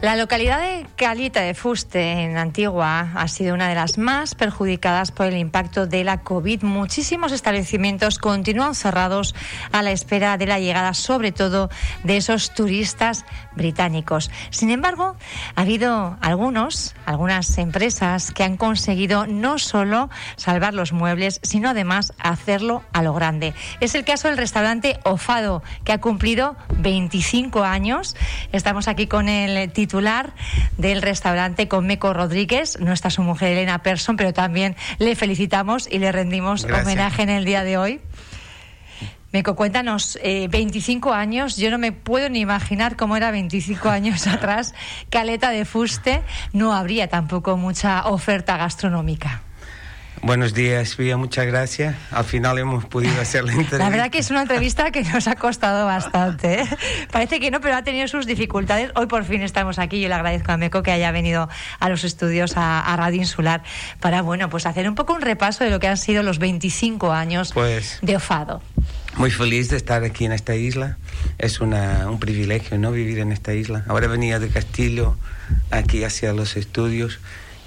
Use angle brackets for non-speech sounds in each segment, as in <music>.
La localidad de Calita de Fuste, en Antigua, ha sido una de las más perjudicadas por el impacto de la COVID. Muchísimos establecimientos continúan cerrados a la espera de la llegada, sobre todo, de esos turistas británicos. Sin embargo, ha habido algunos, algunas empresas que han conseguido no solo salvar los muebles, sino además hacerlo a lo grande. Es el caso del restaurante Ofado, que ha cumplido 25 años. Estamos aquí con el titular del restaurante Conmeco Rodríguez. No está su mujer Elena Persson, pero también le felicitamos y le rendimos homenaje en el día de hoy. Meco, cuéntanos, 25 eh, años, yo no me puedo ni imaginar cómo era 25 años atrás, Caleta de Fuste, no habría tampoco mucha oferta gastronómica. Buenos días, Pía, muchas gracias. Al final hemos podido hacer la entrevista. La verdad que es una entrevista que nos ha costado bastante. ¿eh? Parece que no, pero ha tenido sus dificultades. Hoy por fin estamos aquí. Yo le agradezco a Meco que haya venido a los estudios a, Radio Insular para, bueno, pues hacer un poco un repaso de lo que han sido los 25 años pues, de Ofado. Muy feliz de estar aquí en esta isla. Es una, un privilegio, ¿no? Vivir en esta isla. Ahora venía de Castillo aquí hacia los estudios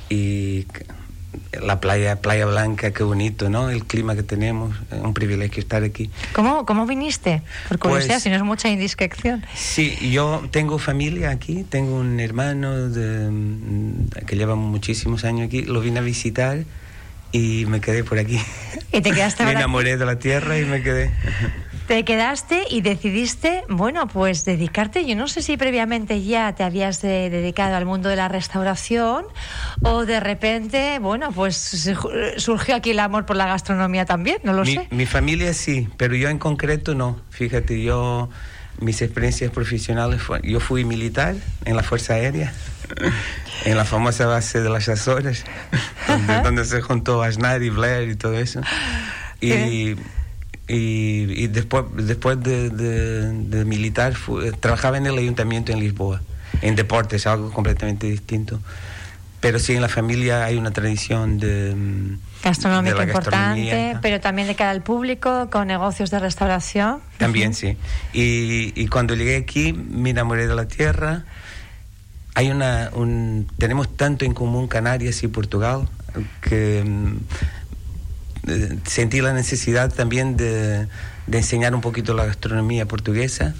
y la playa, Playa Blanca, qué bonito, ¿no? El clima que tenemos, un privilegio estar aquí. ¿Cómo, cómo viniste? Por curiosidad, pues si no es mucha indiscreción. Sí, yo tengo familia aquí, tengo un hermano de, mm, que lleva muchísimos años aquí, lo vine a visitar y me quedé por aquí. ¿Y te quedaste <laughs> Me enamoré de la tierra y me quedé. Te quedaste y decidiste, bueno, pues dedicarte, yo no sé si previamente ya te habías eh, dedicado al mundo de la restauración o de repente, bueno, pues surgió aquí el amor por la gastronomía también, no lo sé. Mi familia sí, pero yo en concreto no. Fíjate, yo, mis experiencias profesionales, yo fui militar en la Fuerza Aérea. <laughs> en la famosa base de las Azores, <laughs> donde, se juntó Aznar y Blair y todo eso. Y, y, después, después de, militar trabajaba en el ayuntamiento en Lisboa, en deportes, algo completamente distinto. Pero sí, en la familia hay una tradición de... Mm, Gastronómica importante, pero también de cara al público, con negocios de restauración. También, sí. Y, y, cuando llegué aquí me enamoré de la tierra. Hay una, un, tenemos tanto en común Canarias y Portugal que mm, eh, sentí la necesidad también de, enseñar un poquito la gastronomía portuguesa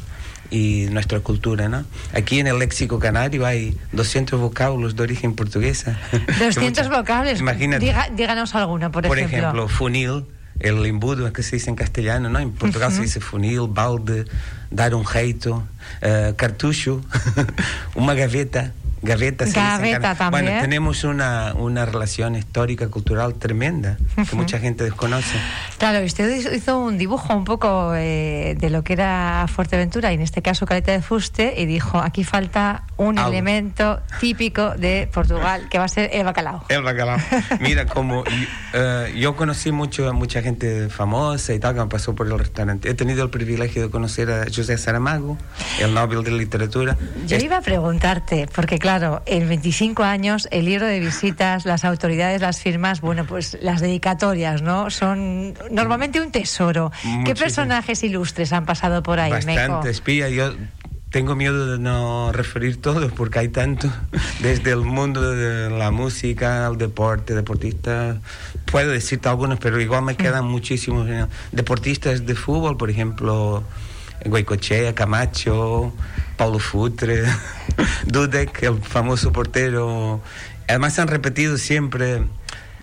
y nuestra cultura, ¿no? Aquí en el léxico canario hay 200 vocablos de origen portuguesa. <laughs> 200 vocablos. Imagínate. díganos alguno, por, ejemplo. Por ejemplo, funil, el embudo que se dice en castellano, ¿no? En Portugal se dice funil, balde, dar un jeito, uh, cartucho, <laughs> una gaveta. Gaveta, Gaveta también. Bueno, tenemos una, una relación histórica, cultural tremenda, que mucha gente desconoce. Claro, usted hizo un dibujo un poco eh, de lo que era Fuerteventura, y en este caso Caleta de Fuste, y dijo, aquí falta un elemento típico de Portugal, que va a ser el bacalao. El bacalao. Mira, como eh, yo conocí mucho, mucha gente famosa y tal, que me pasó por el restaurante. He tenido el privilegio de conocer a José Saramago, el Nobel de Literatura. Yo iba a preguntarte, porque claro, Claro, en 25 años el libro de visitas, las autoridades, las firmas, bueno, pues las dedicatorias, ¿no? Son normalmente un tesoro. ¿Qué personajes ilustres han pasado por ahí, Bastante, espía. Yo tengo miedo de no referir todos porque hay tanto, <laughs> desde el mundo de la música, al deporte, deportistas, puedo decirte algunos, pero igual me mm. quedan muchísimos. Deportistas de fútbol, por ejemplo, Goicochea, Camacho, Paulo Futre, <laughs> Dudek, el famoso portero. Además han repetido siempre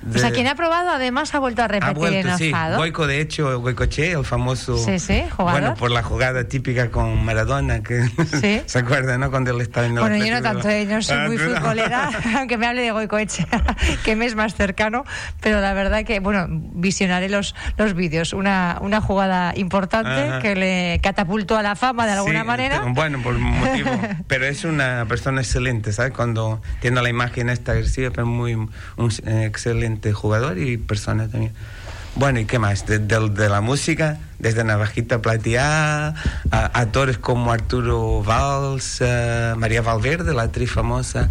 o sea, quien ha probado además ha vuelto a repetir en sí. Goico, de hecho, Goicoche, el famoso. Sí, sí, jugador. Bueno, por la jugada típica con Maradona, que ¿Sí? <laughs> se acuerda, ¿no? Cuando él estaba en el Bueno, yo no tanto, yo no soy ah, muy futbolera, <laughs> aunque me hable de Goicoche, <laughs> que me es más cercano, pero la verdad que, bueno, visionaré los, los vídeos. Una, una jugada importante que le catapultó a la fama de alguna manera. Bueno, por motivo. pero es una persona excelente, ¿sabes? Cuando tiene la imagen esta agresiva, pero muy un, eh, excelente jugador y persona también. Bueno, ¿y qué más? De, la música, desde Navajita Plateada, actores como Arturo Valls, eh, María Valverde, la actriz famosa.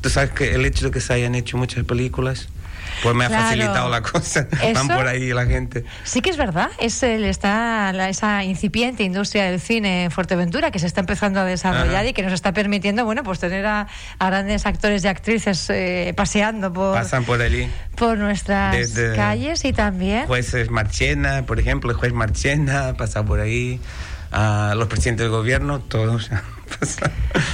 Tú sabes que el hecho de que se hayan hecho muchas películas pues me ha facilitado la cosa. <laughs> Van por ahí la gente. Sí que es verdad, es el, está esa incipiente industria del cine en Fuerteventura que se está empezando a desarrollar y que nos está permitiendo, bueno, pues tener a, grandes actores y actrices eh, paseando por... Pasan por allí. Por nuestras calles y también... Jueces Marchena, por ejemplo, el juez Marchena pasa por ahí. a los presidentes del gobierno, todos. <laughs>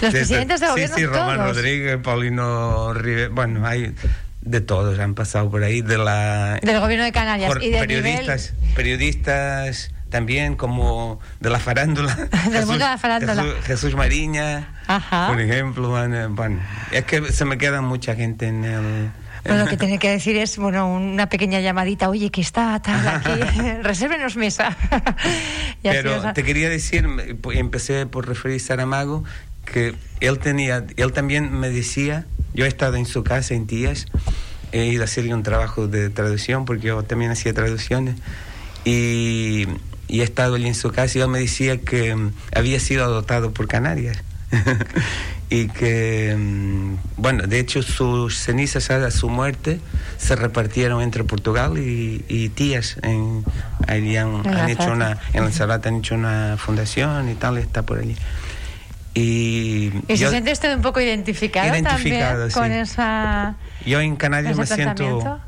Los presidentes del gobierno. Sí, sí, Román Rodríguez, Paulino Rivera, bueno, hay de todos han pasado por ahí, de la... Del gobierno de Canarias y de periodistas, periodistas también como de la farándula. <laughs> Del mundo de la farándula. Jesús, Mariña, por ejemplo. Bueno, es que se me queda mucha gente en el... Bueno, lo que tiene que decir es, bueno, una pequeña llamadita, oye, que está tal aquí, <laughs> resérvenos mesa. <laughs> Pero te quería decir, empecé por referir a Saramago, que él tenía, él también me decía, yo he estado en su casa en Tías, he ido a hacerle un trabajo de traducción, porque yo también hacía traducciones, y, y he estado allí en su casa y él me decía que mm, había sido adoptado por Canarias. <laughs> y que, mm, bueno, de hecho sus cenizas a su muerte se repartieron entre Portugal y, tías. En, allí han, hecho una, en Lanzarote han hecho una fundación y tal, está por allí. Y, ¿Y se siente usted un poco identificado, identificado también con esa... Yo en Canarias me siento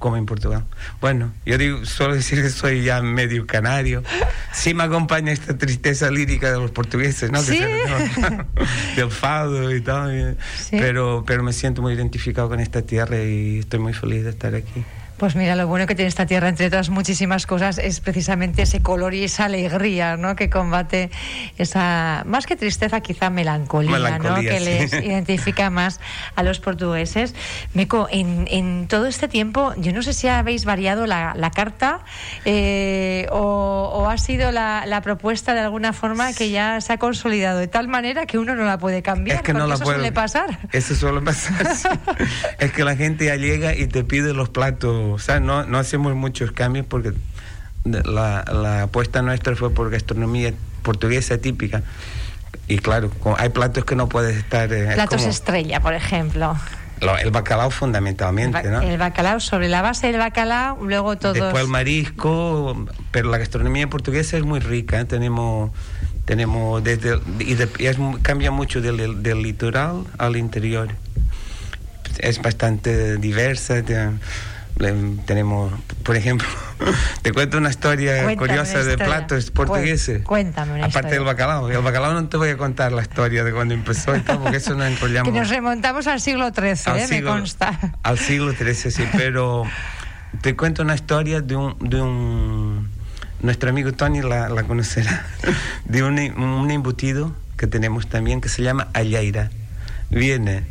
como en Portugal. Bueno, yo digo, solo decir que soy ya medio canario. Sí me acompaña esta tristeza lírica de los portugueses, ¿no? ¿Sí? <laughs> del fado y tal. Pero, pero me siento muy identificado con esta tierra y estoy muy feliz de estar aquí. Pues mira, lo bueno que tiene esta tierra, entre otras muchísimas cosas, es precisamente ese color y esa alegría, ¿no? Que combate esa, más que tristeza, quizá melancolía, ¿no? Que les identifica más a los portugueses. Meco, en, en, todo este tiempo, yo no sé si habéis variado la, la carta eh, o, ha sido la, la, propuesta de alguna forma que ya se ha consolidado de tal manera que uno no la puede cambiar. Es que no la eso puede... suele pasar. Eso suele pasar. <laughs> es que la gente ya llega y te pide los platos o sea, no, no hacemos muchos cambios porque la, la apuesta nuestra fue por gastronomía portuguesa típica. Y claro, hay platos que no puedes estar... Eh, platos estrella, por ejemplo. el bacalao fundamentalmente, el ¿no? El bacalao, sobre la base del bacalao, luego todo... Después el marisco, pero la gastronomía portuguesa es muy rica, ¿eh? tenemos tenemos desde y, cambia mucho del, del, litoral al interior es bastante diversa tenemos, por ejemplo, <laughs> te cuento una historia curiosa de platos portugueses. Cuéntame Aparte del bacalao. El bacalao no te voy a contar la historia de cuando empezó y porque eso no enrollamos. que nos remontamos al siglo XIII, ¿eh? me consta. Al siglo XIII, sí, pero te cuento una historia de un... De un nuestro amigo Tony la, la conocerá, de un, un embutido que tenemos también que se llama Alleira. Viene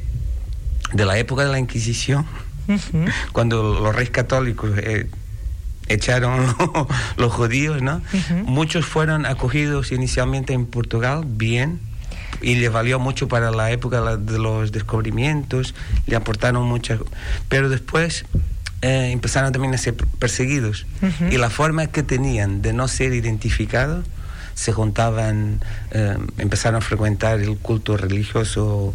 de la época de la Inquisición cuando los reyes católicos eh, echaron <laughs> los judíos, ¿no? Muchos fueron acogidos inicialmente en Portugal, bien, y le valió mucho para la época de los descubrimientos, le aportaron muchas, pero después eh, empezaron también a ser perseguidos y la forma que tenían de no ser identificados se juntaban, eh, empezaron a frecuentar el culto religioso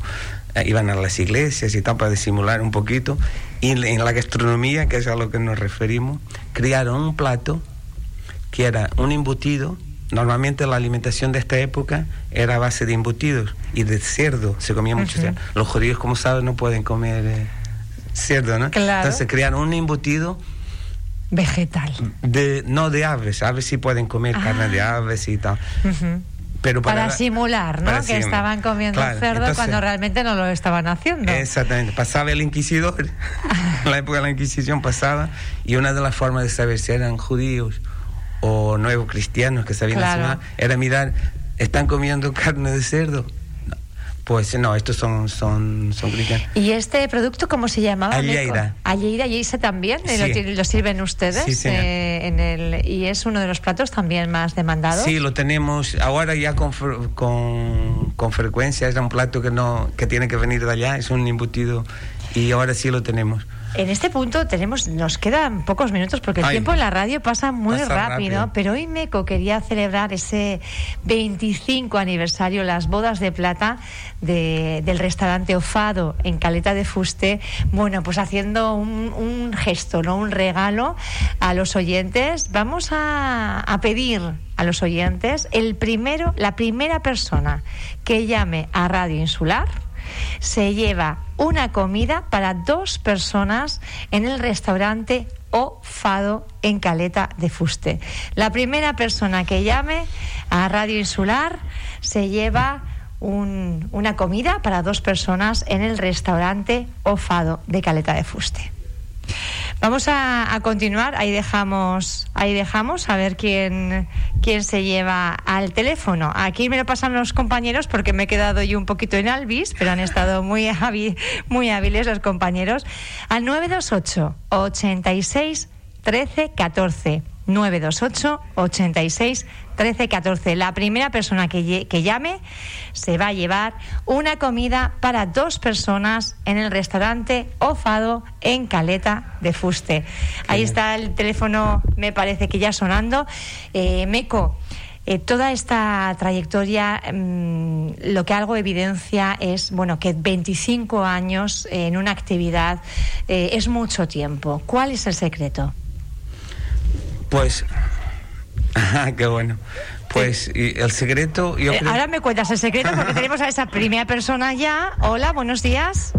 eh, iban a las iglesias y tal para disimular un poquito. Y en la gastronomía, que es a lo que nos referimos, crearon un plato que era un embutido. Normalmente la alimentación de esta época era a base de embutidos y de cerdo. Se comía mucho cerdo. Los judíos, como saben, no pueden comer eh, cerdo, ¿no? Entonces crearon un embutido vegetal. De, no de aves, aves sí pueden comer carne de ah. aves y tal para, simular, ¿no? que estaban comiendo cerdo cuando realmente no lo estaban haciendo. Exactamente. Pasaba el inquisidor, <laughs> en la época de la Inquisición pasaba, y una de las formas de saber si eran judíos o nuevos cristianos que sabían claro. era mirar, ¿están comiendo carne de cerdo? Pues no, estos son, son, son cristianos. ¿Y este producto cómo se llamaba? Alleira. Alleira, y ese también ¿Lo, lo, sirven ustedes sí, eh, en el y es uno de los platos también más demandados. Sí, lo tenemos ahora ya con, con, con frecuencia. Es un plato que no que tiene que venir de allá, es un embutido y ahora sí lo tenemos. En este punto tenemos, nos quedan pocos minutos porque el Ay, tiempo en la radio pasa muy pasa rápido, rápido. pero hoy Meco quería celebrar ese 25 aniversario, las bodas de plata de- del restaurante Ofado en Caleta de Fuste. Bueno, pues haciendo un, un gesto, no un regalo a los oyentes. Vamos a, a pedir a los oyentes el primero, la primera persona que llame a Radio Insular se lleva una comida para dos personas en el restaurante O Fado en Caleta de Fuste. La primera persona que llame a Radio Insular se lleva un- una comida para dos personas en el restaurante O Fado de Caleta de Fuste. Vamos a, continuar, ahí dejamos, ahí dejamos a ver quién, quién se lleva al teléfono. Aquí me lo pasan los compañeros porque me he quedado yo un poquito en Alvis, pero han estado muy, muy hábiles los compañeros. Al 928 86 13 14. 928 86 13 14. La primera persona que, llame se va a llevar una comida para dos personas en el restaurante Ofado en Caleta de Fuste. Ahí está el teléfono, me parece que ya sonando. Eh, Meco. eh, toda esta trayectoria, mm, lo que algo evidencia es, bueno, que 25 años en una actividad eh, es mucho tiempo. ¿Cuál es el secreto? Pues, <laughs> ah, qué bueno. Pues y el secreto, yo Eh, creo... ahora me cuentas el secreto porque <laughs> tenemos a esa primera persona ya. Hola, buenos días.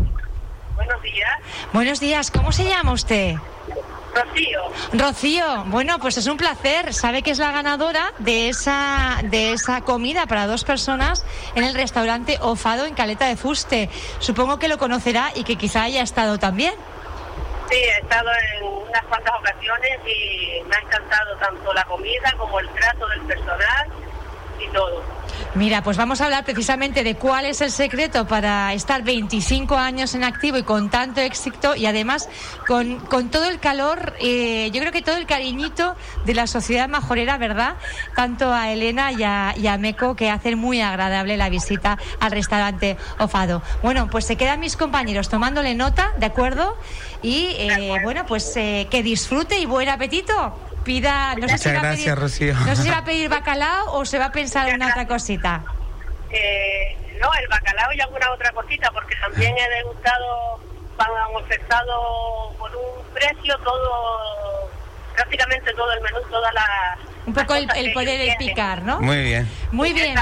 Buenos días, Buenos días, ¿cómo se llama usted? Rocío. Rocío, bueno, pues es un placer. Sabe que es la ganadora de esa, de esa comida para dos personas en el restaurante Ofado en Caleta de Fuste. Supongo que lo conocerá y que quizá haya estado también. Sí, he estado en unas cuantas ocasiones y me ha encantado tanto la comida como el trato del personal y todo. Mira, pues vamos a hablar precisamente de cuál es el secreto para estar 25 años en activo y con tanto éxito y además con, con todo el calor, eh, yo creo que todo el cariñito de la sociedad majorera, ¿verdad? Tanto a Elena y a, y a Meco que hacen muy agradable la visita al restaurante Ofado. Bueno, pues se quedan mis compañeros tomándole nota, ¿de acuerdo? Y eh, bueno, pues eh, que disfrute y buen apetito. Pida, no sé, si Muchas va a gracias, pedir, Rocío. no sé si va a pedir bacalao o se va a pensar en una otra cosita. Eh, no, el bacalao y alguna otra cosita, porque también he degustado, han ofertado por un precio todo, prácticamente todo el menú, todas las... Un poco el, poder ellos el tienen. picar, ¿no? Muy bien. Muy bien.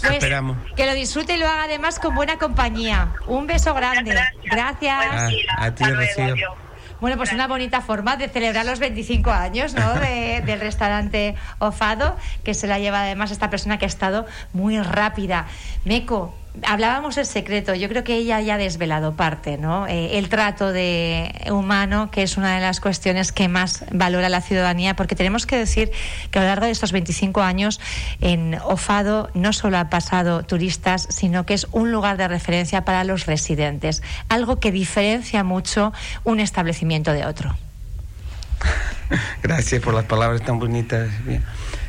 Pues Esperamos. que lo disfrute y lo haga además con buena compañía. Un beso grande. gracias. Gracias. A ti, Rocío. Bueno, pues una bonita forma de celebrar los 25 años ¿no? de- del restaurante Ofado, que se la lleva además esta persona que ha estado muy rápida. Meco, hablábamos el secreto, yo creo que ella ya ha desvelado parte, ¿no? Eh, el trato de humano, que es una de las cuestiones que más valora la ciudadanía, porque tenemos que decir que a lo largo de estos 25 años en Ofado no solo ha pasado turistas, sino que es un lugar de referencia para los residentes, algo que diferencia mucho un establecimiento de otro. <laughs> Gracias por las palabras tan bonitas.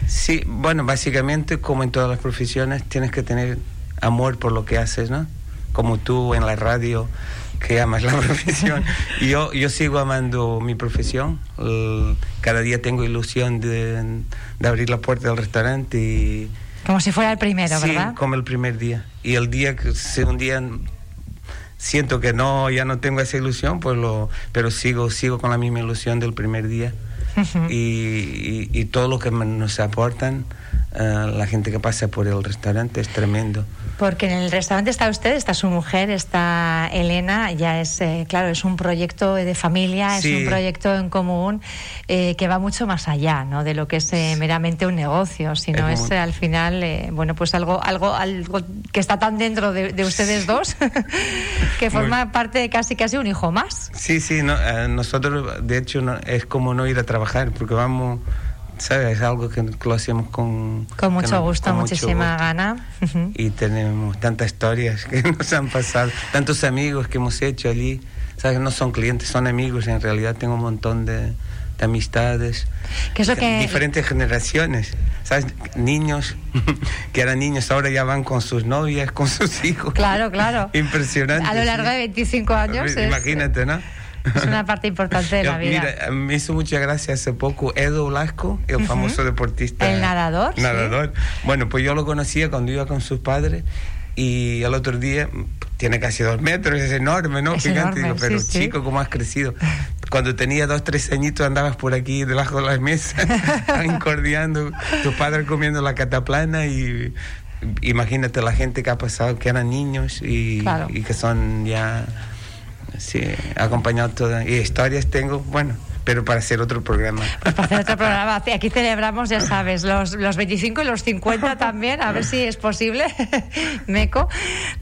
Sí, bueno, básicamente, como en todas las profesiones, tienes que tener amor por lo que haces, ¿no? Como tú en la radio, que amas la <laughs> profesión. Y yo, yo sigo amando mi profesión. Cada día tengo ilusión de, de abrir la puerta del restaurante y... Como si fuera el primero, sí, ¿verdad? como el primer día. Y el día que si un día siento que no, ya no tengo esa ilusión, pues lo, pero sigo, sigo con la misma ilusión del primer día. Y, y- y todo lo que nos aportan eh, la gente que pasa por el restaurante es tremendo. Porque en el restaurante está usted, está su mujer, está Elena, ya es, eh, claro, es un proyecto de familia, Sí. es un proyecto en común eh, que va mucho más allá, ¿no? De lo que es eh, meramente un negocio, sino Es es, muy- eh, al final, eh, bueno, pues algo, algo, algo que está tan dentro de, de ustedes dos <laughs> que forma parte de casi casi un hijo más. Sí, sí, no, eh, nosotros de hecho no- es como no ir a trabajar porque vamos, ¿sabes? Es algo que, que lo hacemos con... Con mucho que no- gusto, con mucho muchísima gusto. gana. Y tenemos tantas historias que <laughs> nos han pasado, tantos amigos que hemos hecho allí. ¿Sabes? No son clientes, son amigos. En realidad tengo un montón de, de amistades. ¿Qué es lo que- Diferentes generaciones. ¿Sabes? Niños <laughs> que eran niños, ahora ya van con sus novias, con sus hijos. Claro, claro. <laughs> Impresionante. A lo largo sí. de 25 años. es- Imagínate, ¿no? Es una parte importante de <laughs> la vida. Mira, me hizo mucha gracia hace poco Edo Blasco, el famoso deportista. El nadador. Nadador. Bueno, pues yo lo conocía cuando iba con sus padres y el otro día tiene casi dos metros, es enorme, ¿no? Enorme, pero sí, chico, ¿cómo has crecido? Cuando tenía dos, tres añitos andabas por aquí debajo de las mesas, <laughs> encordiando, tus padres comiendo la cataplana y imagínate la gente que ha pasado, que eran niños y, y que son ya, sí, acompañados todas. Y historias tengo, bueno, pero para hacer otro programa. Pues para hacer otro <laughs> programa. Aquí celebramos, ya sabes, los, los 25 y los 50 también, a ver si es posible. <laughs> Meco,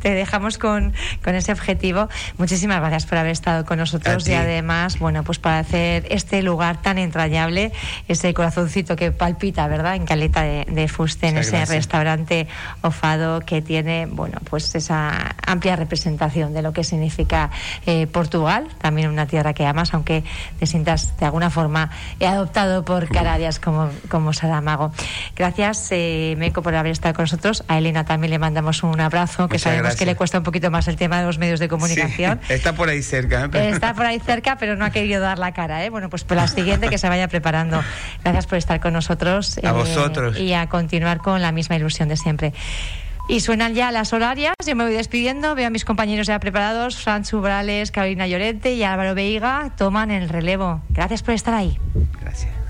te dejamos con, con ese objetivo. Muchísimas gracias por haber estado con nosotros y además, bueno, pues para hacer este lugar tan entrañable, ese corazoncito que palpita, ¿verdad? En Caleta de, Fuste, en ese restaurante Ofado que tiene, bueno, pues esa amplia representación de lo que significa eh, Portugal, también una tierra que amas, aunque te sientas de alguna forma he adoptado por Canarias como, como Saramago. Gracias, eh, Meco, por haber estado con nosotros. A Elena también le mandamos un abrazo, que sabemos que le cuesta un poquito más el tema de los medios de comunicación. está por ahí cerca. ¿eh? Está por ahí cerca, pero no ha querido dar la cara. ¿eh? Bueno, pues por la siguiente que se vaya preparando. Gracias por estar con nosotros. A vosotros. Y a continuar con la misma ilusión de siempre. Y suenan ya las horarias, yo me voy despidiendo, veo a mis compañeros ya preparados, Franchu Brales, Carolina Llorente y Álvaro Veiga toman el relevo. Gracias por estar ahí. Gracias.